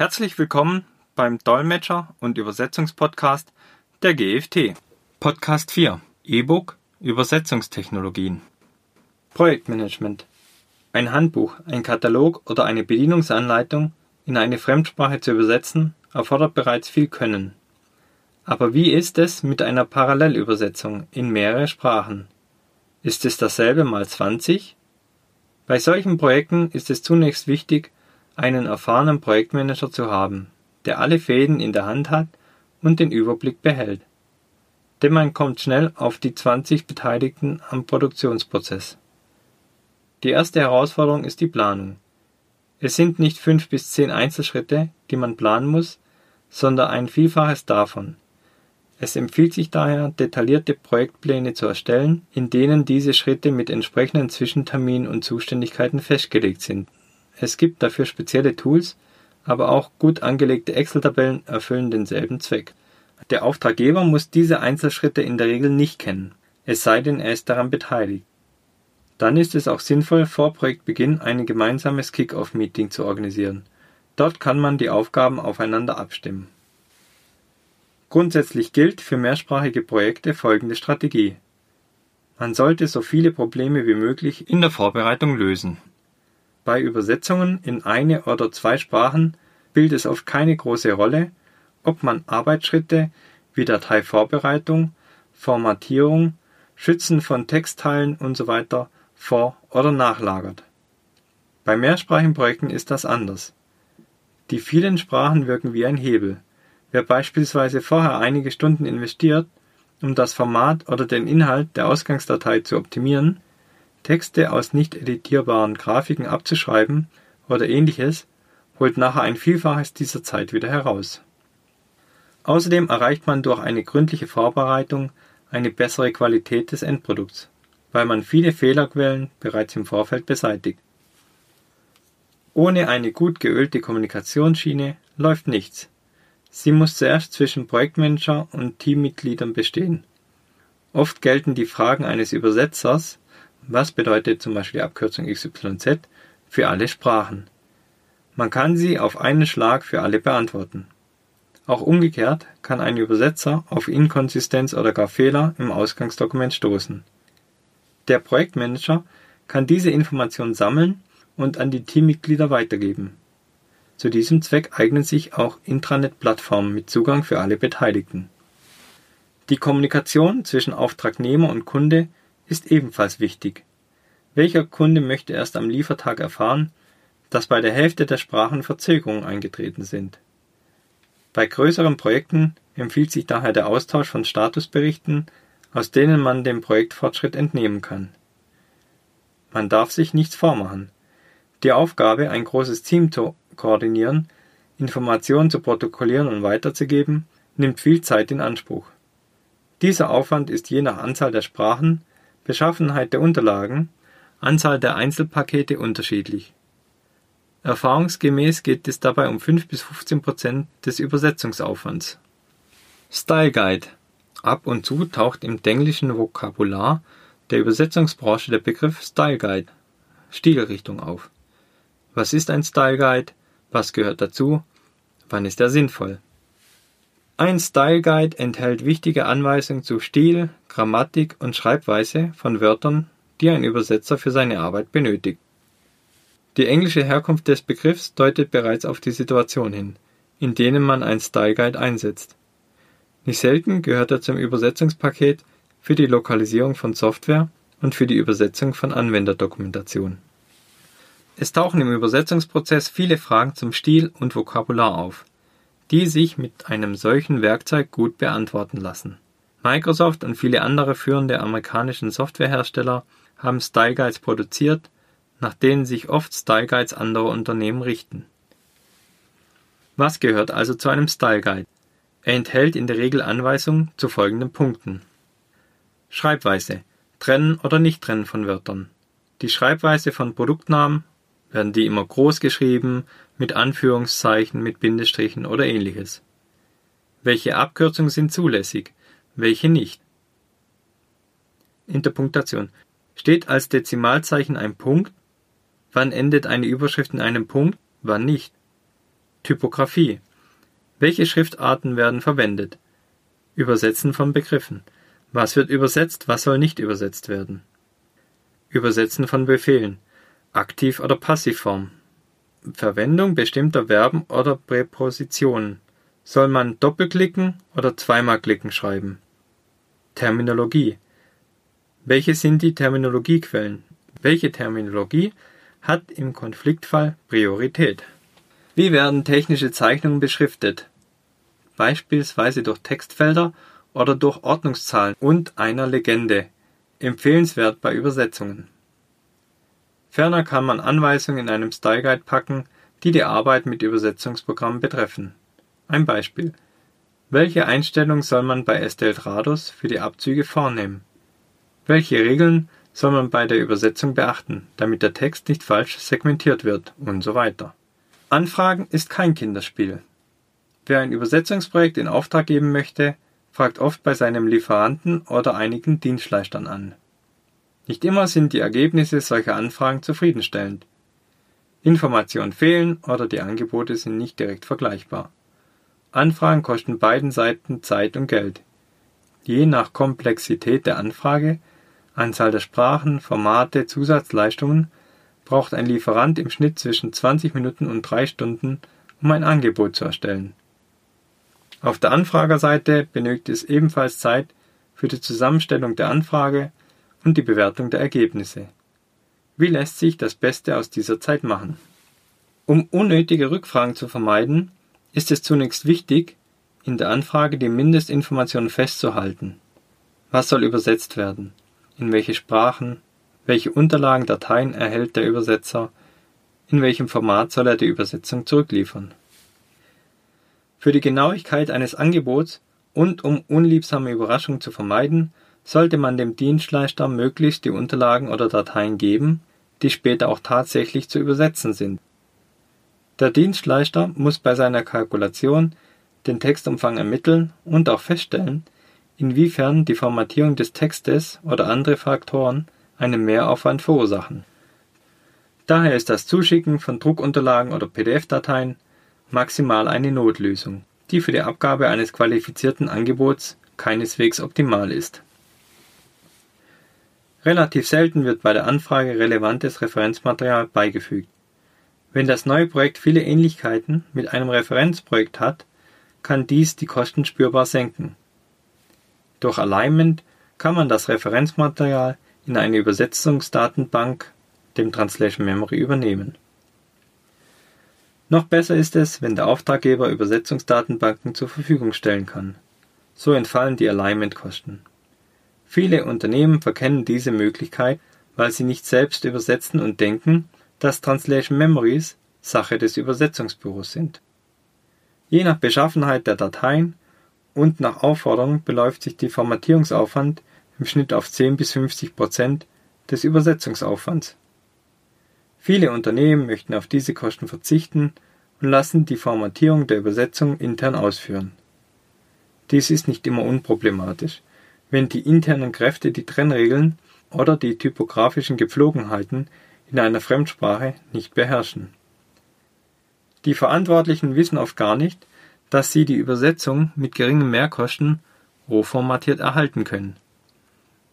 Herzlich willkommen beim Dolmetscher- und Übersetzungspodcast der GFT. Podcast 4 E-Book Übersetzungstechnologien. Projektmanagement. Ein Handbuch, ein Katalog oder eine Bedienungsanleitung in eine Fremdsprache zu übersetzen, erfordert bereits viel Können. Aber wie ist es mit einer Parallelübersetzung in mehrere Sprachen? Ist es dasselbe mal 20? Bei solchen Projekten ist es zunächst wichtig, einen erfahrenen Projektmanager zu haben, der alle Fäden in der Hand hat und den Überblick behält. Denn man kommt schnell auf die 20 Beteiligten am Produktionsprozess. Die erste Herausforderung ist die Planung. Es sind nicht fünf bis zehn Einzelschritte, die man planen muss, sondern ein Vielfaches davon. Es empfiehlt sich daher, detaillierte Projektpläne zu erstellen, in denen diese Schritte mit entsprechenden Zwischenterminen und Zuständigkeiten festgelegt sind es gibt dafür spezielle Tools, aber auch gut angelegte Excel-Tabellen erfüllen denselben Zweck. Der Auftraggeber muss diese Einzelschritte in der Regel nicht kennen, es sei denn, er ist daran beteiligt. Dann ist es auch sinnvoll, vor Projektbeginn ein gemeinsames Kick-Off-Meeting zu organisieren. Dort kann man die Aufgaben aufeinander abstimmen. Grundsätzlich gilt für mehrsprachige Projekte folgende Strategie. Man sollte so viele Probleme wie möglich in der Vorbereitung lösen bei Übersetzungen in eine oder zwei Sprachen spielt es oft keine große Rolle, ob man Arbeitsschritte wie Dateivorbereitung, Formatierung, Schützen von Textteilen usw. vor- oder nachlagert. Bei mehrsprachigen Projekten ist das anders. Die vielen Sprachen wirken wie ein Hebel. Wer beispielsweise vorher einige Stunden investiert, um das Format oder den Inhalt der Ausgangsdatei zu optimieren, Texte aus nicht editierbaren Grafiken abzuschreiben oder ähnliches holt nachher ein Vielfaches dieser Zeit wieder heraus. Außerdem erreicht man durch eine gründliche Vorbereitung eine bessere Qualität des Endprodukts, weil man viele Fehlerquellen bereits im Vorfeld beseitigt. Ohne eine gut geölte Kommunikationsschiene läuft nichts. Sie muss zuerst zwischen Projektmanager und Teammitgliedern bestehen. Oft gelten die Fragen eines Übersetzers was bedeutet zum Beispiel die Abkürzung XYZ für alle Sprachen? Man kann sie auf einen Schlag für alle beantworten. Auch umgekehrt kann ein Übersetzer auf Inkonsistenz oder gar Fehler im Ausgangsdokument stoßen. Der Projektmanager kann diese Informationen sammeln und an die Teammitglieder weitergeben. Zu diesem Zweck eignen sich auch Intranet-Plattformen mit Zugang für alle Beteiligten. Die Kommunikation zwischen Auftragnehmer und Kunde ist ebenfalls wichtig. Welcher Kunde möchte erst am Liefertag erfahren, dass bei der Hälfte der Sprachen Verzögerungen eingetreten sind? Bei größeren Projekten empfiehlt sich daher der Austausch von Statusberichten, aus denen man dem Projektfortschritt entnehmen kann. Man darf sich nichts vormachen. Die Aufgabe, ein großes Team zu koordinieren, Informationen zu protokollieren und weiterzugeben, nimmt viel Zeit in Anspruch. Dieser Aufwand ist je nach Anzahl der Sprachen Beschaffenheit der Unterlagen, Anzahl der Einzelpakete unterschiedlich. Erfahrungsgemäß geht es dabei um 5 bis 15 Prozent des Übersetzungsaufwands. Style Guide Ab und zu taucht im englischen Vokabular der Übersetzungsbranche der Begriff Style Guide Stilrichtung auf. Was ist ein Style Guide? Was gehört dazu? Wann ist er sinnvoll? Ein Style Guide enthält wichtige Anweisungen zu Stil, Grammatik und Schreibweise von Wörtern, die ein Übersetzer für seine Arbeit benötigt. Die englische Herkunft des Begriffs deutet bereits auf die Situation hin, in denen man ein Style Guide einsetzt. Nicht selten gehört er zum Übersetzungspaket für die Lokalisierung von Software und für die Übersetzung von Anwenderdokumentation. Es tauchen im Übersetzungsprozess viele Fragen zum Stil und Vokabular auf die sich mit einem solchen Werkzeug gut beantworten lassen. Microsoft und viele andere führende amerikanische Softwarehersteller haben Style Guides produziert, nach denen sich oft Style Guides anderer Unternehmen richten. Was gehört also zu einem Style Guide? Er enthält in der Regel Anweisungen zu folgenden Punkten. Schreibweise. Trennen oder nicht trennen von Wörtern. Die Schreibweise von Produktnamen, werden die immer groß geschrieben, mit Anführungszeichen, mit Bindestrichen oder ähnliches. Welche Abkürzungen sind zulässig, welche nicht? Interpunktation. Steht als Dezimalzeichen ein Punkt? Wann endet eine Überschrift in einem Punkt? Wann nicht? Typografie. Welche Schriftarten werden verwendet? Übersetzen von Begriffen. Was wird übersetzt, was soll nicht übersetzt werden? Übersetzen von Befehlen. Aktiv- oder Passivform. Verwendung bestimmter Verben oder Präpositionen. Soll man doppelklicken oder zweimal klicken schreiben? Terminologie. Welche sind die Terminologiequellen? Welche Terminologie hat im Konfliktfall Priorität? Wie werden technische Zeichnungen beschriftet? Beispielsweise durch Textfelder oder durch Ordnungszahlen und einer Legende. Empfehlenswert bei Übersetzungen. Ferner kann man Anweisungen in einem Style Guide packen, die die Arbeit mit Übersetzungsprogrammen betreffen. Ein Beispiel. Welche Einstellung soll man bei Esteltrados für die Abzüge vornehmen? Welche Regeln soll man bei der Übersetzung beachten, damit der Text nicht falsch segmentiert wird und so weiter. Anfragen ist kein Kinderspiel. Wer ein Übersetzungsprojekt in Auftrag geben möchte, fragt oft bei seinem Lieferanten oder einigen Dienstleistern an. Nicht immer sind die Ergebnisse solcher Anfragen zufriedenstellend. Informationen fehlen oder die Angebote sind nicht direkt vergleichbar. Anfragen kosten beiden Seiten Zeit und Geld. Je nach Komplexität der Anfrage, Anzahl der Sprachen, Formate, Zusatzleistungen braucht ein Lieferant im Schnitt zwischen 20 Minuten und drei Stunden, um ein Angebot zu erstellen. Auf der Anfragerseite benötigt es ebenfalls Zeit für die Zusammenstellung der Anfrage und die Bewertung der Ergebnisse. Wie lässt sich das Beste aus dieser Zeit machen? Um unnötige Rückfragen zu vermeiden, ist es zunächst wichtig, in der Anfrage die Mindestinformationen festzuhalten. Was soll übersetzt werden? In welche Sprachen? Welche Unterlagen, Dateien erhält der Übersetzer? In welchem Format soll er die Übersetzung zurückliefern? Für die Genauigkeit eines Angebots und um unliebsame Überraschungen zu vermeiden, sollte man dem Dienstleister möglichst die Unterlagen oder Dateien geben, die später auch tatsächlich zu übersetzen sind. Der Dienstleister muss bei seiner Kalkulation den Textumfang ermitteln und auch feststellen, inwiefern die Formatierung des Textes oder andere Faktoren einen Mehraufwand verursachen. Daher ist das Zuschicken von Druckunterlagen oder PDF-Dateien maximal eine Notlösung, die für die Abgabe eines qualifizierten Angebots keineswegs optimal ist. Relativ selten wird bei der Anfrage relevantes Referenzmaterial beigefügt. Wenn das neue Projekt viele Ähnlichkeiten mit einem Referenzprojekt hat, kann dies die Kosten spürbar senken. Durch Alignment kann man das Referenzmaterial in eine Übersetzungsdatenbank, dem Translation Memory, übernehmen. Noch besser ist es, wenn der Auftraggeber Übersetzungsdatenbanken zur Verfügung stellen kann. So entfallen die Alignment-Kosten. Viele Unternehmen verkennen diese Möglichkeit, weil sie nicht selbst übersetzen und denken, dass Translation Memories Sache des Übersetzungsbüros sind. Je nach Beschaffenheit der Dateien und nach Aufforderung beläuft sich die Formatierungsaufwand im Schnitt auf 10 bis 50 Prozent des Übersetzungsaufwands. Viele Unternehmen möchten auf diese Kosten verzichten und lassen die Formatierung der Übersetzung intern ausführen. Dies ist nicht immer unproblematisch, wenn die internen Kräfte die Trennregeln oder die typografischen Gepflogenheiten in einer Fremdsprache nicht beherrschen. Die Verantwortlichen wissen oft gar nicht, dass sie die Übersetzung mit geringen Mehrkosten rohformatiert erhalten können.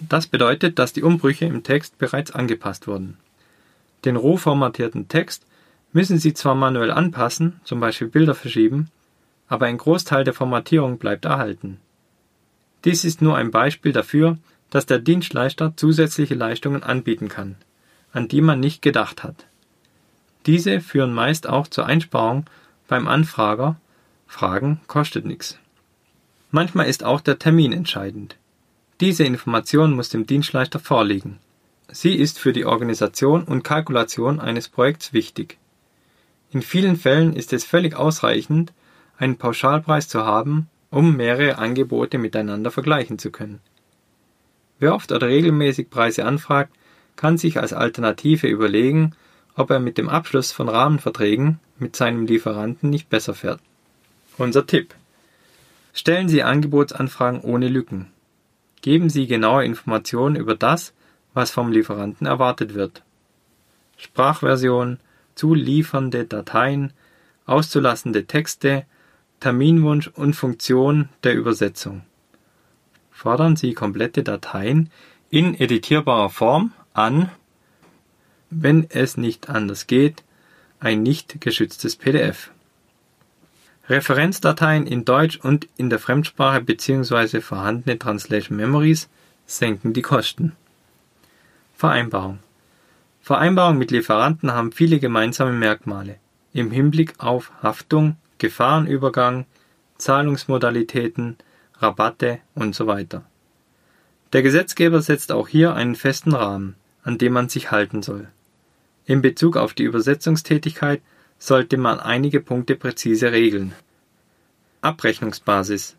Das bedeutet, dass die Umbrüche im Text bereits angepasst wurden. Den roh formatierten Text müssen Sie zwar manuell anpassen, zum Beispiel Bilder verschieben, aber ein Großteil der Formatierung bleibt erhalten. Dies ist nur ein Beispiel dafür, dass der Dienstleister zusätzliche Leistungen anbieten kann, an die man nicht gedacht hat. Diese führen meist auch zur Einsparung beim Anfrager. Fragen kostet nichts. Manchmal ist auch der Termin entscheidend. Diese Information muss dem Dienstleister vorliegen. Sie ist für die Organisation und Kalkulation eines Projekts wichtig. In vielen Fällen ist es völlig ausreichend, einen Pauschalpreis zu haben, um mehrere Angebote miteinander vergleichen zu können. Wer oft oder regelmäßig Preise anfragt, kann sich als Alternative überlegen, ob er mit dem Abschluss von Rahmenverträgen mit seinem Lieferanten nicht besser fährt. Unser Tipp. Stellen Sie Angebotsanfragen ohne Lücken. Geben Sie genaue Informationen über das, was vom Lieferanten erwartet wird. Sprachversion, zuliefernde Dateien, auszulassende Texte, Terminwunsch und Funktion der Übersetzung. Fordern Sie komplette Dateien in editierbarer Form an, wenn es nicht anders geht, ein nicht geschütztes PDF. Referenzdateien in Deutsch und in der Fremdsprache bzw. vorhandene Translation Memories senken die Kosten. Vereinbarung Vereinbarungen mit Lieferanten haben viele gemeinsame Merkmale im Hinblick auf Haftung, Gefahrenübergang, Zahlungsmodalitäten, Rabatte und so weiter. Der Gesetzgeber setzt auch hier einen festen Rahmen, an dem man sich halten soll. In Bezug auf die Übersetzungstätigkeit sollte man einige Punkte präzise regeln. Abrechnungsbasis.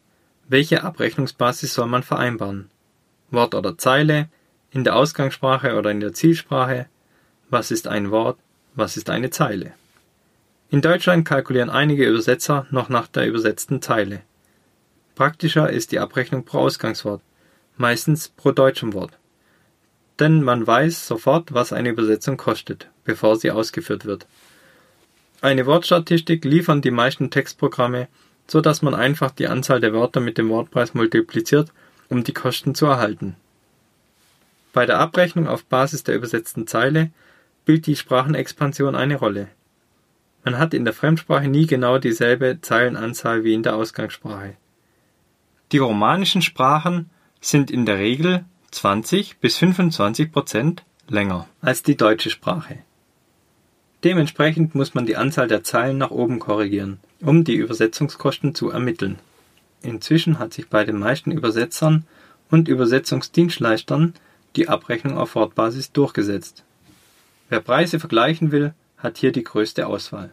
Welche Abrechnungsbasis soll man vereinbaren? Wort oder Zeile, in der Ausgangssprache oder in der Zielsprache, was ist ein Wort, was ist eine Zeile. In Deutschland kalkulieren einige Übersetzer noch nach der übersetzten Zeile. Praktischer ist die Abrechnung pro Ausgangswort, meistens pro deutschem Wort. Denn man weiß sofort, was eine Übersetzung kostet, bevor sie ausgeführt wird. Eine Wortstatistik liefern die meisten Textprogramme, so dass man einfach die Anzahl der Wörter mit dem Wortpreis multipliziert, um die Kosten zu erhalten. Bei der Abrechnung auf Basis der übersetzten Zeile spielt die Sprachenexpansion eine Rolle. Man hat in der Fremdsprache nie genau dieselbe Zeilenanzahl wie in der Ausgangssprache. Die romanischen Sprachen sind in der Regel 20 bis 25 Prozent länger als die deutsche Sprache. Dementsprechend muss man die Anzahl der Zeilen nach oben korrigieren, um die Übersetzungskosten zu ermitteln. Inzwischen hat sich bei den meisten Übersetzern und Übersetzungsdienstleistern die Abrechnung auf Wortbasis durchgesetzt Wer Preise vergleichen will, hat hier die größte Auswahl.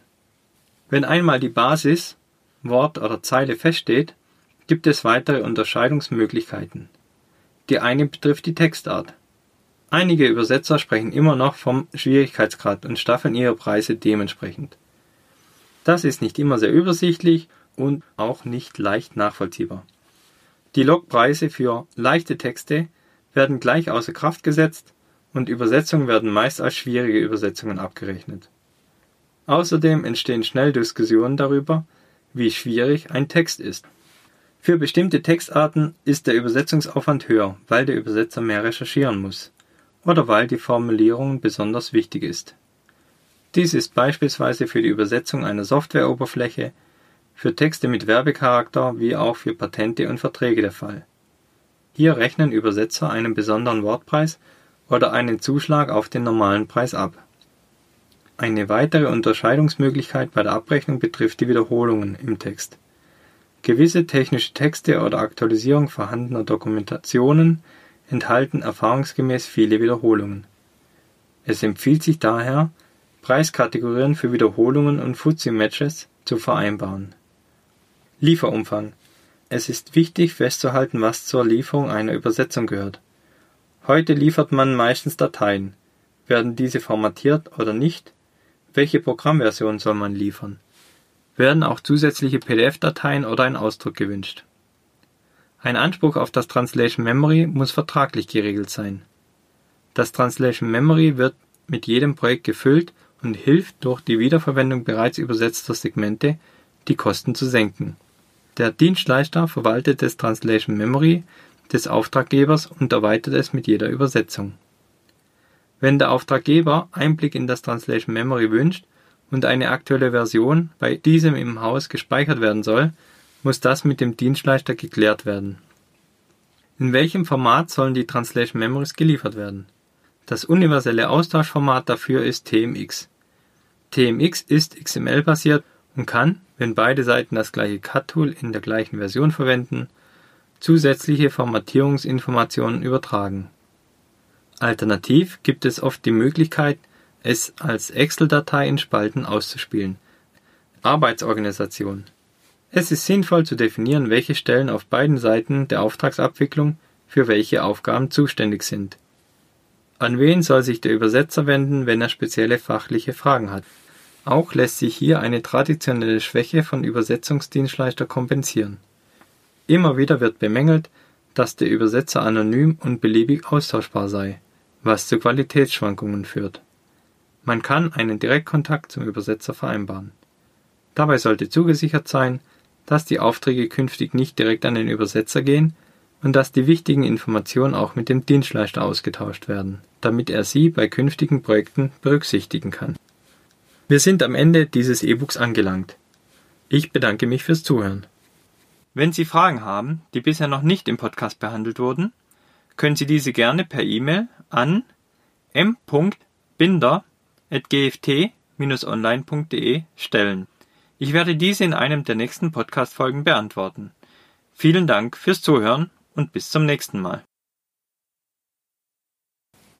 Wenn einmal die Basis, Wort oder Zeile feststeht, gibt es weitere Unterscheidungsmöglichkeiten. Die eine betrifft die Textart. Einige Übersetzer sprechen immer noch vom Schwierigkeitsgrad und staffeln ihre Preise dementsprechend. Das ist nicht immer sehr übersichtlich und auch nicht leicht nachvollziehbar. Die Logpreise für leichte Texte werden gleich außer Kraft gesetzt, und Übersetzungen werden meist als schwierige Übersetzungen abgerechnet. Außerdem entstehen schnell Diskussionen darüber, wie schwierig ein Text ist. Für bestimmte Textarten ist der Übersetzungsaufwand höher, weil der Übersetzer mehr recherchieren muss oder weil die Formulierung besonders wichtig ist. Dies ist beispielsweise für die Übersetzung einer Softwareoberfläche, für Texte mit Werbecharakter wie auch für Patente und Verträge der Fall. Hier rechnen Übersetzer einen besonderen Wortpreis oder einen Zuschlag auf den normalen Preis ab. Eine weitere Unterscheidungsmöglichkeit bei der Abrechnung betrifft die Wiederholungen im Text. Gewisse technische Texte oder Aktualisierung vorhandener Dokumentationen enthalten erfahrungsgemäß viele Wiederholungen. Es empfiehlt sich daher, Preiskategorien für Wiederholungen und Fuzzy-Matches zu vereinbaren. Lieferumfang Es ist wichtig festzuhalten, was zur Lieferung einer Übersetzung gehört Heute liefert man meistens Dateien. Werden diese formatiert oder nicht? Welche Programmversion soll man liefern? Werden auch zusätzliche PDF-Dateien oder ein Ausdruck gewünscht? Ein Anspruch auf das Translation Memory muss vertraglich geregelt sein. Das Translation Memory wird mit jedem Projekt gefüllt und hilft durch die Wiederverwendung bereits übersetzter Segmente, die Kosten zu senken. Der Dienstleister verwaltet das Translation Memory des Auftraggebers und erweitert es mit jeder Übersetzung. Wenn der Auftraggeber Einblick in das Translation Memory wünscht und eine aktuelle Version bei diesem im Haus gespeichert werden soll, muss das mit dem Dienstleister geklärt werden. In welchem Format sollen die Translation Memories geliefert werden? Das universelle Austauschformat dafür ist TMX. TMX ist XML-basiert und kann, wenn beide Seiten das gleiche CAT-Tool in der gleichen Version verwenden, zusätzliche Formatierungsinformationen übertragen. Alternativ gibt es oft die Möglichkeit, es als Excel-Datei in Spalten auszuspielen. Arbeitsorganisation Es ist sinnvoll zu definieren, welche Stellen auf beiden Seiten der Auftragsabwicklung für welche Aufgaben zuständig sind. An wen soll sich der Übersetzer wenden, wenn er spezielle fachliche Fragen hat? Auch lässt sich hier eine traditionelle Schwäche von Übersetzungsdienstleister kompensieren Immer wieder wird bemängelt, dass der Übersetzer anonym und beliebig austauschbar sei, was zu Qualitätsschwankungen führt. Man kann einen Direktkontakt zum Übersetzer vereinbaren. Dabei sollte zugesichert sein, dass die Aufträge künftig nicht direkt an den Übersetzer gehen und dass die wichtigen Informationen auch mit dem Dienstleister ausgetauscht werden, damit er sie bei künftigen Projekten berücksichtigen kann. Wir sind am Ende dieses E-Books angelangt. Ich bedanke mich fürs Zuhören. Wenn Sie Fragen haben, die bisher noch nicht im Podcast behandelt wurden, können Sie diese gerne per E-Mail an m.binder.gft-online.de stellen. Ich werde diese in einem der nächsten Podcast-Folgen beantworten. Vielen Dank fürs Zuhören und bis zum nächsten Mal.